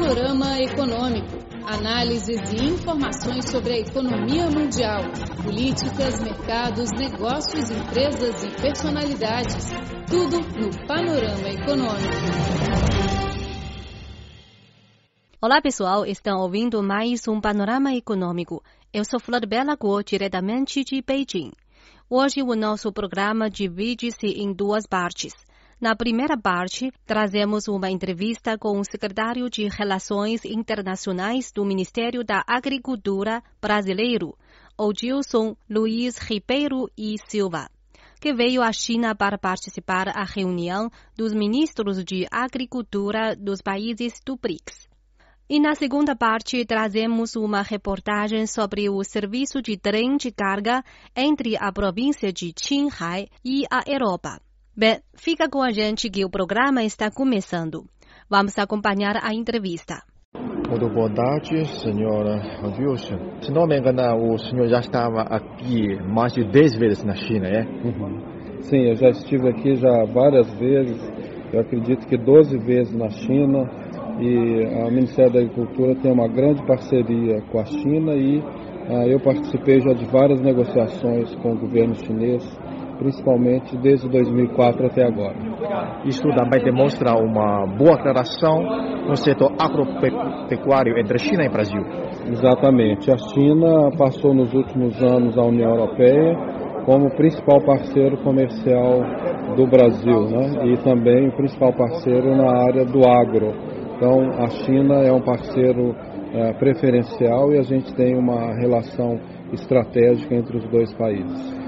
Panorama Econômico. Análises e informações sobre a economia mundial, políticas, mercados, negócios, empresas e personalidades. Tudo no Panorama Econômico. Olá pessoal, estão ouvindo mais um Panorama Econômico. Eu sou Flor Bela Guo, diretamente de Beijing. Hoje o nosso programa divide-se em duas partes. Na primeira parte, trazemos uma entrevista com o secretário de Relações Internacionais do Ministério da Agricultura brasileiro, Odilson Luiz Ribeiro e Silva, que veio à China para participar da reunião dos ministros de Agricultura dos países do BRICS. E na segunda parte, trazemos uma reportagem sobre o serviço de trem de carga entre a província de Qinghai e a Europa. Bem, fica com a gente que o programa está começando. Vamos acompanhar a entrevista. Muito boa tarde, senhora Wilson. Se não me engano, o senhor já estava aqui mais de 10 vezes na China, é? Uhum. Sim, eu já estive aqui já várias vezes. Eu acredito que 12 vezes na China e o Ministério da Agricultura tem uma grande parceria com a China e uh, eu participei já de várias negociações com o governo chinês, principalmente desde 2004 até agora. Isso também demonstra uma boa relação no setor agropecuário entre China e Brasil. Exatamente. A China passou nos últimos anos a União Europeia como principal parceiro comercial do Brasil, né? E também o principal parceiro na área do agro então, a China é um parceiro é, preferencial e a gente tem uma relação estratégica entre os dois países.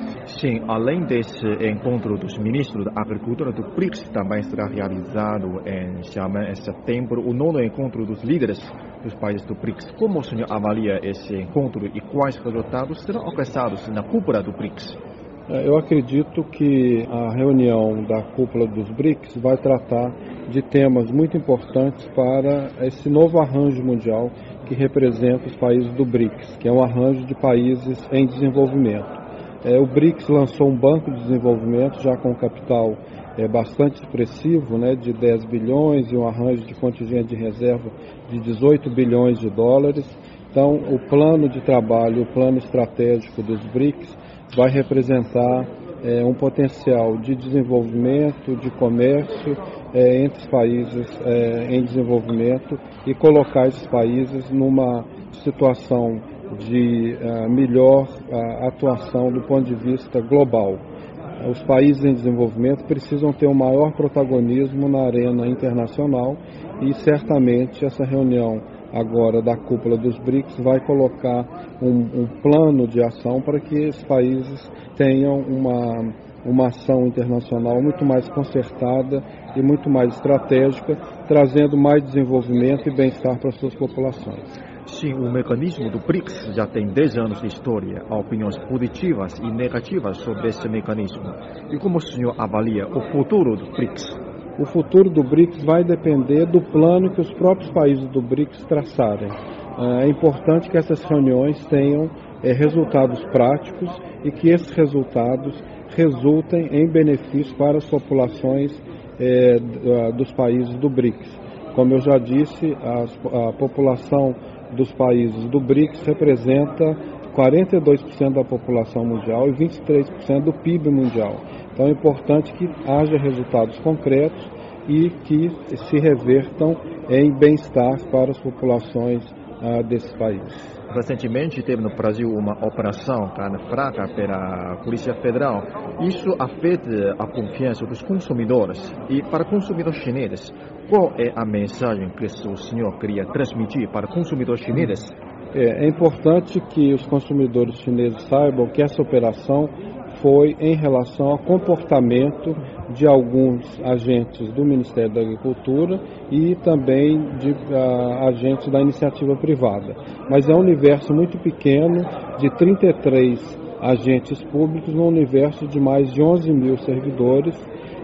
Sim, além desse encontro dos ministros da Agricultura do BRICS, também será realizado em Xiamen em setembro o nono encontro dos líderes dos países do BRICS. Como o senhor avalia esse encontro e quais resultados serão alcançados na cúpula do BRICS? É, eu acredito que a reunião da cúpula dos BRICS vai tratar de temas muito importantes para esse novo arranjo mundial que representa os países do BRICS, que é um arranjo de países em desenvolvimento. É, o BRICS lançou um banco de desenvolvimento já com capital é, bastante expressivo, né, de 10 bilhões e um arranjo de contingente de reserva de 18 bilhões de dólares. Então, o plano de trabalho, o plano estratégico dos BRICS vai representar é, um potencial de desenvolvimento, de comércio é, entre os países é, em desenvolvimento e colocar esses países numa situação de é, melhor é, atuação do ponto de vista global. Os países em desenvolvimento precisam ter um maior protagonismo na arena internacional e certamente essa reunião agora da cúpula dos BRICS vai colocar um, um plano de ação para que esses países tenham uma, uma ação internacional muito mais concertada e muito mais estratégica, trazendo mais desenvolvimento e bem-estar para as suas populações. Sim, o mecanismo do BRICS já tem 10 anos de história. Há opiniões positivas e negativas sobre esse mecanismo. E como o senhor avalia o futuro do BRICS? o futuro do BRICS vai depender do plano que os próprios países do BRICS traçarem. É importante que essas reuniões tenham é, resultados práticos e que esses resultados resultem em benefício para as populações é, dos países do BRICS. Como eu já disse, a, a população dos países do BRICS representa 42% da população mundial e 23% do PIB mundial. Então é importante que haja resultados concretos e que se revertam em bem-estar para as populações desses países. Recentemente teve no Brasil uma operação carne fraca pela Polícia Federal. Isso afeta a confiança dos consumidores. E para consumidores chineses, qual é a mensagem que o senhor queria transmitir para consumidores chineses? É, é importante que os consumidores chineses saibam que essa operação foi em relação ao comportamento de alguns agentes do Ministério da Agricultura e também de uh, agentes da iniciativa privada. Mas é um universo muito pequeno, de 33 agentes públicos, num universo de mais de 11 mil servidores,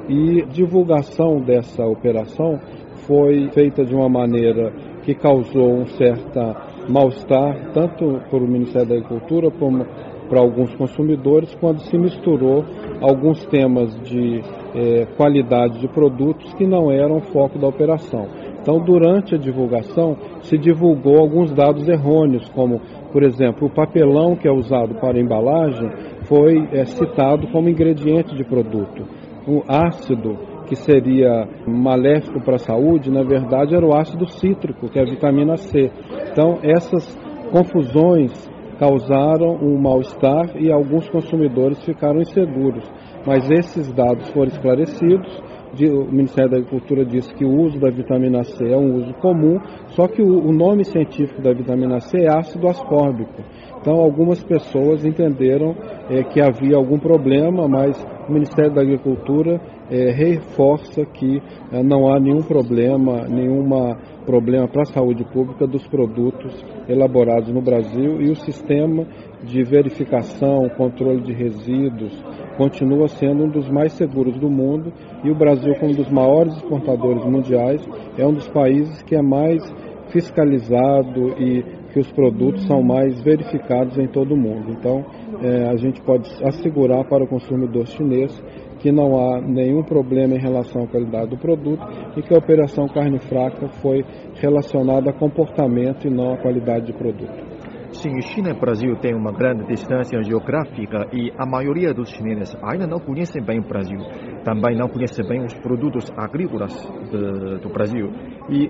e divulgação dessa operação foi feita de uma maneira que causou um certo mal-estar, tanto para o Ministério da Agricultura como para alguns consumidores quando se misturou alguns temas de é, qualidade de produtos que não eram foco da operação. Então, durante a divulgação, se divulgou alguns dados errôneos, como, por exemplo, o papelão que é usado para embalagem foi é, citado como ingrediente de produto. O ácido que seria maléfico para a saúde, na verdade era o ácido cítrico, que é a vitamina C. Então, essas confusões causaram um mal-estar e alguns consumidores ficaram inseguros. Mas esses dados foram esclarecidos. O Ministério da Agricultura disse que o uso da vitamina C é um uso comum, só que o nome científico da vitamina C é ácido ascórbico. Então, algumas pessoas entenderam é, que havia algum problema, mas o Ministério da Agricultura é, reforça que é, não há nenhum problema, nenhuma problema para a saúde pública dos produtos elaborados no Brasil e o sistema de verificação, controle de resíduos continua sendo um dos mais seguros do mundo e o Brasil, como um dos maiores exportadores mundiais, é um dos países que é mais fiscalizado e que os produtos são mais verificados em todo o mundo. Então, é, a gente pode assegurar para o consumidor chinês que não há nenhum problema em relação à qualidade do produto e que a operação carne fraca foi relacionada a comportamento e não à qualidade de produto. Sim, China e Brasil têm uma grande distância geográfica e a maioria dos chineses ainda não conhecem bem o Brasil. Também não conhecem bem os produtos agrícolas de, do Brasil. E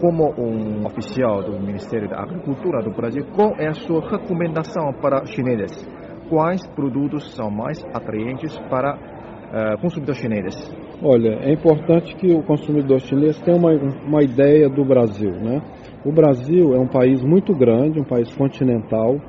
como um oficial do Ministério da Agricultura do Brasil, qual é a sua recomendação para chineses? Quais produtos são mais atraentes para uh, consumidores chineses? Olha, é importante que o consumidor chinês tenha uma, uma ideia do Brasil. Né? O Brasil é um país muito grande, um país continental,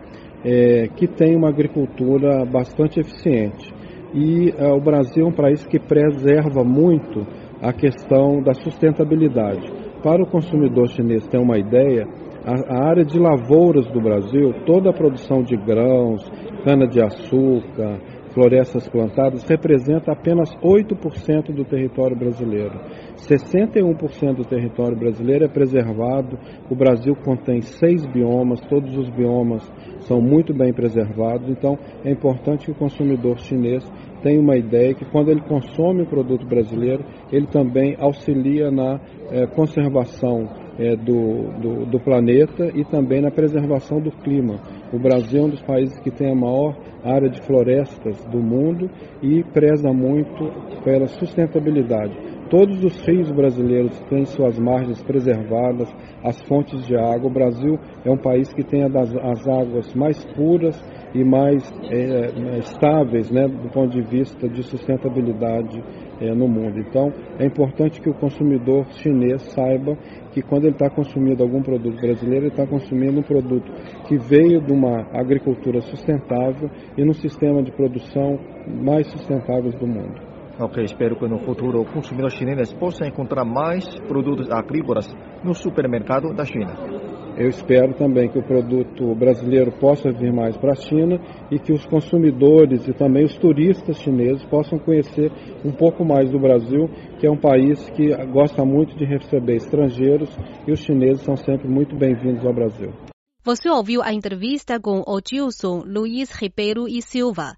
é, que tem uma agricultura bastante eficiente. E é, o Brasil é um país que preserva muito a questão da sustentabilidade. Para o consumidor chinês ter uma ideia, a, a área de lavouras do Brasil, toda a produção de grãos, cana-de-açúcar, florestas plantadas representa apenas 8% do território brasileiro. 61% do território brasileiro é preservado. O Brasil contém seis biomas, todos os biomas são muito bem preservados. Então, é importante que o consumidor chinês tenha uma ideia que quando ele consome o produto brasileiro, ele também auxilia na eh, conservação é, do, do, do, planeta e também na preservação do clima. O Brasil é um dos países que tem a maior área de florestas do mundo e preza muito pela sustentabilidade. Todos os rios brasileiros têm suas margens preservadas, as fontes de água. O Brasil é um país que tem as águas mais puras e mais é, estáveis né, do ponto de vista de sustentabilidade é, no mundo. Então, é importante que o consumidor chinês saiba que quando ele está consumindo algum produto brasileiro, ele está consumindo um produto que veio de uma agricultura sustentável e num sistema de produção mais sustentáveis do mundo. Ok, espero que no futuro o consumidor chinês possa encontrar mais produtos agrícolas no supermercado da China. Eu espero também que o produto brasileiro possa vir mais para a China e que os consumidores e também os turistas chineses possam conhecer um pouco mais do Brasil, que é um país que gosta muito de receber estrangeiros e os chineses são sempre muito bem-vindos ao Brasil. Você ouviu a entrevista com o Gilson Luiz Ribeiro e Silva,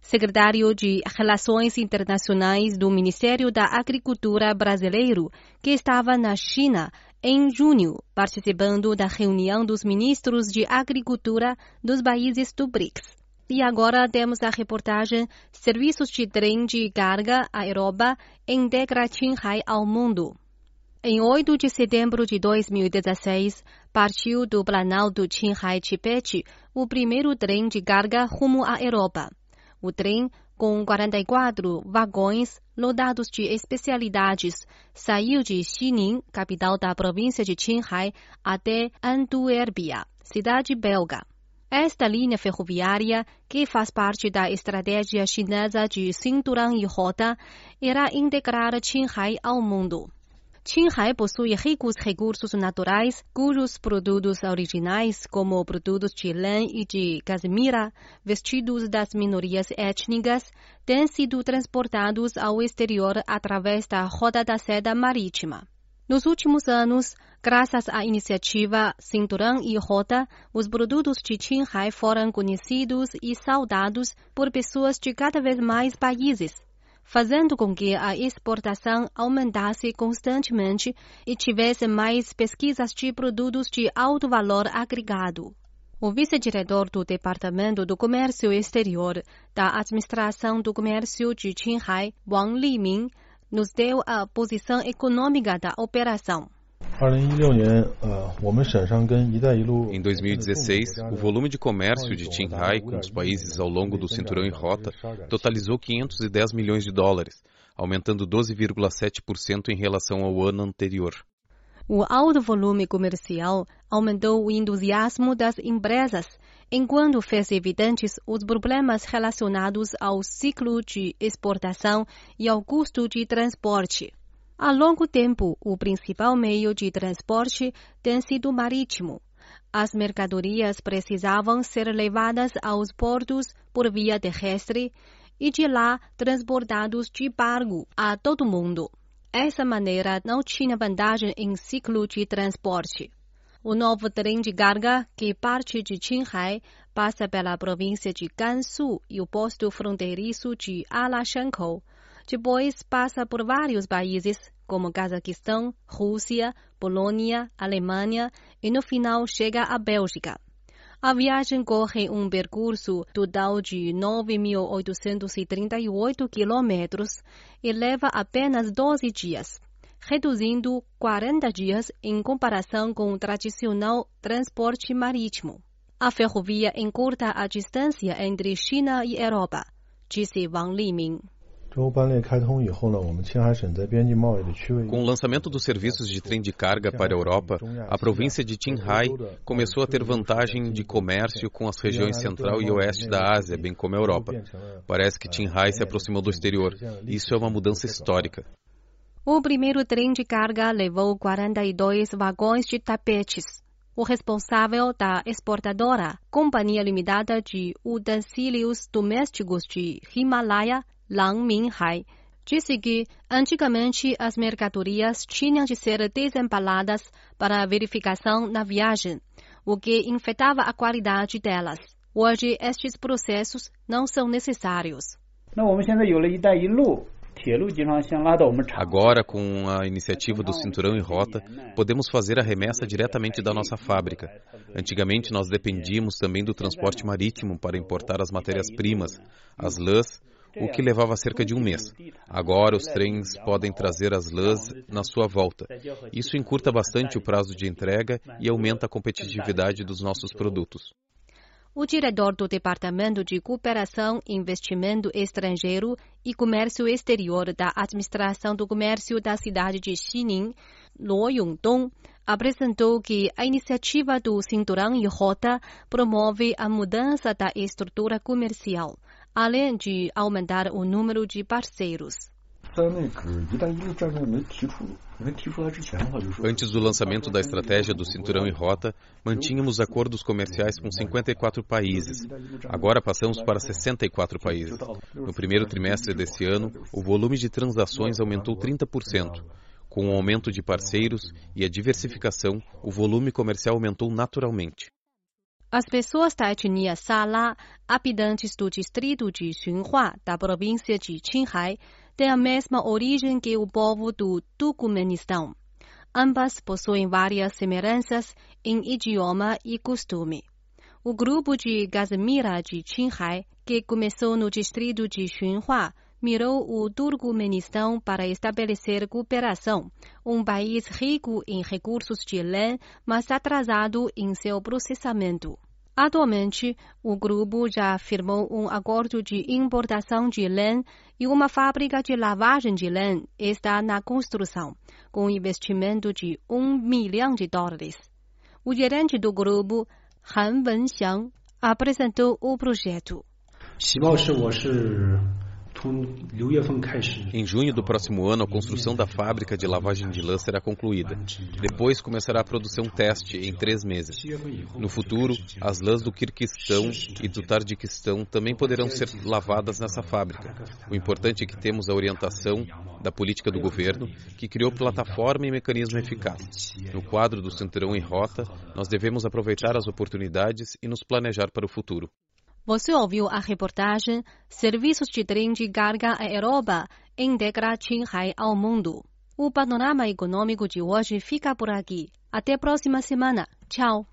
secretário de Relações Internacionais do Ministério da Agricultura brasileiro, que estava na China em junho, participando da reunião dos ministros de Agricultura dos países do BRICS. E agora temos a reportagem Serviços de trem de carga à Europa integra Qinghai ao mundo. Em 8 de setembro de 2016, partiu do Planalto Qinghai-Tibete o primeiro trem de carga rumo à Europa. O trem com 44 vagões lotados de especialidades, saiu de Xining, capital da província de Qinghai, até Antuérpia, cidade belga. Esta linha ferroviária, que faz parte da estratégia chinesa de cinturão e rota, irá integrar Qinghai ao mundo. Qinghai possui ricos recursos naturais, cujos produtos originais, como produtos de lã e de casimira, vestidos das minorias étnicas, têm sido transportados ao exterior através da Rota da Seda Marítima. Nos últimos anos, graças à iniciativa Cinturão e Rota, os produtos de Qinghai foram conhecidos e saudados por pessoas de cada vez mais países fazendo com que a exportação aumentasse constantemente e tivesse mais pesquisas de produtos de alto valor agregado. O vice-diretor do Departamento do Comércio Exterior da Administração do Comércio de Qinghai, Wang Liming, nos deu a posição econômica da operação. Em 2016, o volume de comércio de Qinghai com os países ao longo do cinturão em rota totalizou 510 milhões de dólares, aumentando 12,7% em relação ao ano anterior. O alto volume comercial aumentou o entusiasmo das empresas, enquanto fez evidentes os problemas relacionados ao ciclo de exportação e ao custo de transporte. Há longo tempo, o principal meio de transporte tem sido marítimo. As mercadorias precisavam ser levadas aos portos por via terrestre e de lá transportados de barco a todo mundo. Essa maneira não tinha vantagem em ciclo de transporte. O novo trem de carga, que parte de Qinghai, passa pela província de Gansu e o posto fronteiriço de Alashankou. Depois passa por vários países, como Cazaquistão, Rússia, Polônia, Alemanha e no final chega à Bélgica. A viagem corre um percurso total de 9.838 quilômetros e leva apenas 12 dias, reduzindo 40 dias em comparação com o tradicional transporte marítimo. A ferrovia encurta a distância entre China e Europa, disse Wang Liming. Com o lançamento dos serviços de trem de carga para a Europa, a província de Qinghai começou a ter vantagem de comércio com as regiões central e oeste da Ásia, bem como a Europa. Parece que Qinghai se aproximou do exterior. Isso é uma mudança histórica. O primeiro trem de carga levou 42 vagões de tapetes. O responsável da exportadora, Companhia Limitada de Utensílios Domésticos de Himalaia, Lang Minhai, disse que antigamente as mercadorias tinham de ser desembaladas para verificação na viagem, o que infectava a qualidade delas. Hoje, estes processos não são necessários. Agora, com a iniciativa do Cinturão em Rota, podemos fazer a remessa diretamente da nossa fábrica. Antigamente, nós dependíamos também do transporte marítimo para importar as matérias-primas, as lãs, o que levava cerca de um mês. Agora, os trens podem trazer as lãs na sua volta. Isso encurta bastante o prazo de entrega e aumenta a competitividade dos nossos produtos. O diretor do Departamento de Cooperação, Investimento Estrangeiro e Comércio Exterior da Administração do Comércio da cidade de Xining, Luo Yongdong, apresentou que a iniciativa do Cinturão e Rota promove a mudança da estrutura comercial além de aumentar o número de parceiros. Antes do lançamento da estratégia do Cinturão e Rota, mantínhamos acordos comerciais com 54 países. Agora passamos para 64 países. No primeiro trimestre desse ano, o volume de transações aumentou 30%. Com o aumento de parceiros e a diversificação, o volume comercial aumentou naturalmente. As pessoas da etnia Sala, habitantes do distrito de Xunhua, da província de Qinghai, têm a mesma origem que o povo do Turcomenistão. Ambas possuem várias semelhanças em idioma e costume. O grupo de Gazmira de Qinghai, que começou no distrito de Xunhua, mirou o Turcomenistão para estabelecer cooperação, um país rico em recursos de lã, mas atrasado em seu processamento. Atualmente, o grupo já firmou um acordo de importação de lã e uma fábrica de lavagem de lã está na construção, com investimento de um milhão de dólares. O gerente do grupo, Han Wenxiang, apresentou o projeto. Em junho do próximo ano, a construção da fábrica de lavagem de lã será concluída. Depois começará a produção teste em três meses. No futuro, as lãs do Kirguistão e do Tadjiquistão também poderão ser lavadas nessa fábrica. O importante é que temos a orientação da política do governo, que criou plataforma e mecanismo eficaz. No quadro do Cinturão em Rota, nós devemos aproveitar as oportunidades e nos planejar para o futuro. Você ouviu a reportagem Serviços de trem de carga aeroba integra Qinghai ao mundo. O panorama econômico de hoje fica por aqui. Até a próxima semana. Tchau.